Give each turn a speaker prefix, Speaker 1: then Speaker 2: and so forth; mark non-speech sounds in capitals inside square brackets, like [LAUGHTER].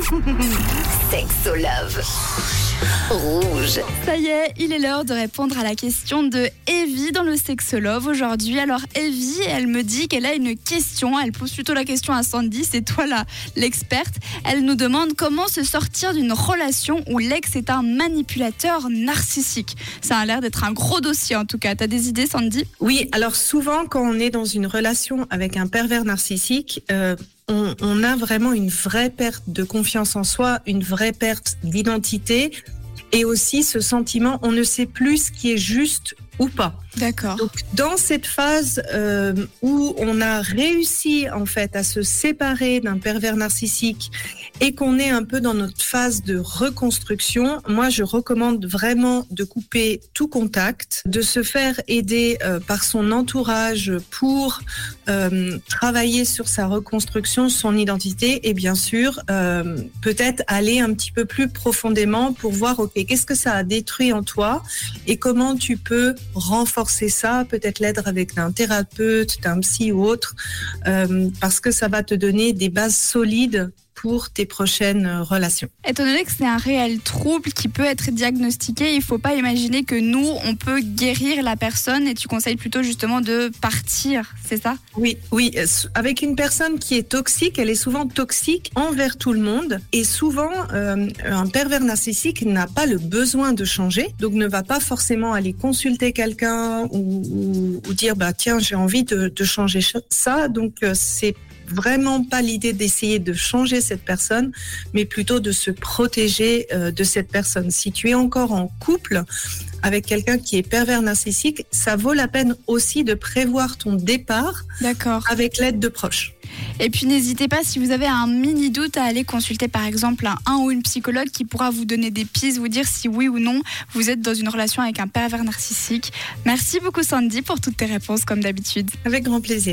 Speaker 1: [LAUGHS] Sexolove. Rouge.
Speaker 2: Ça y est, il est l'heure de répondre à la question de Evie dans le Sexolove aujourd'hui. Alors Evie, elle me dit qu'elle a une question. Elle pose plutôt la question à Sandy, c'est toi là l'experte. Elle nous demande comment se sortir d'une relation où l'ex est un manipulateur narcissique. Ça a l'air d'être un gros dossier en tout cas. T'as des idées Sandy?
Speaker 3: Oui, alors souvent quand on est dans une relation avec un pervers narcissique, euh, on, a vraiment une vraie perte de confiance en soi, une vraie perte d'identité et aussi ce sentiment, on ne sait plus ce qui est juste ou pas.
Speaker 2: D'accord.
Speaker 3: Donc dans cette phase euh, où on a réussi en fait à se séparer d'un pervers narcissique et qu'on est un peu dans notre phase de reconstruction, moi je recommande vraiment de couper tout contact, de se faire aider euh, par son entourage pour euh, travailler sur sa reconstruction, son identité et bien sûr peut-être aller un petit peu plus profondément pour voir ok qu'est-ce que ça a détruit en toi et comment tu peux renforcer ça, peut-être l'aider avec un thérapeute, d'un psy ou autre, euh, parce que ça va te donner des bases solides pour tes prochaines relations.
Speaker 2: Étant donné que c'est un réel trouble qui peut être diagnostiqué, il ne faut pas imaginer que nous, on peut guérir la personne et tu conseilles plutôt justement de partir, c'est ça?
Speaker 3: Oui, oui. Avec une personne qui est toxique, elle est souvent toxique envers tout le monde et souvent euh, un pervers narcissique n'a pas le besoin de changer, donc ne va pas forcément aller consulter quelqu'un ou, ou, ou, dire bah tiens j'ai envie de, de changer ça, donc euh, c'est vraiment pas l'idée d'essayer de changer cette personne, mais plutôt de se protéger euh, de cette personne. Si tu es encore en couple avec quelqu'un qui est pervers narcissique, ça vaut la peine aussi de prévoir ton départ avec l'aide de proches.
Speaker 2: Et puis n'hésitez pas, si vous avez un mini doute, à aller consulter par exemple un, un, ou une psychologue qui pourra vous donner des pistes, vous dire si oui ou non vous êtes dans une relation avec un pervers narcissique. Merci beaucoup Sandy pour toutes tes réponses comme d'habitude.
Speaker 3: Avec grand plaisir.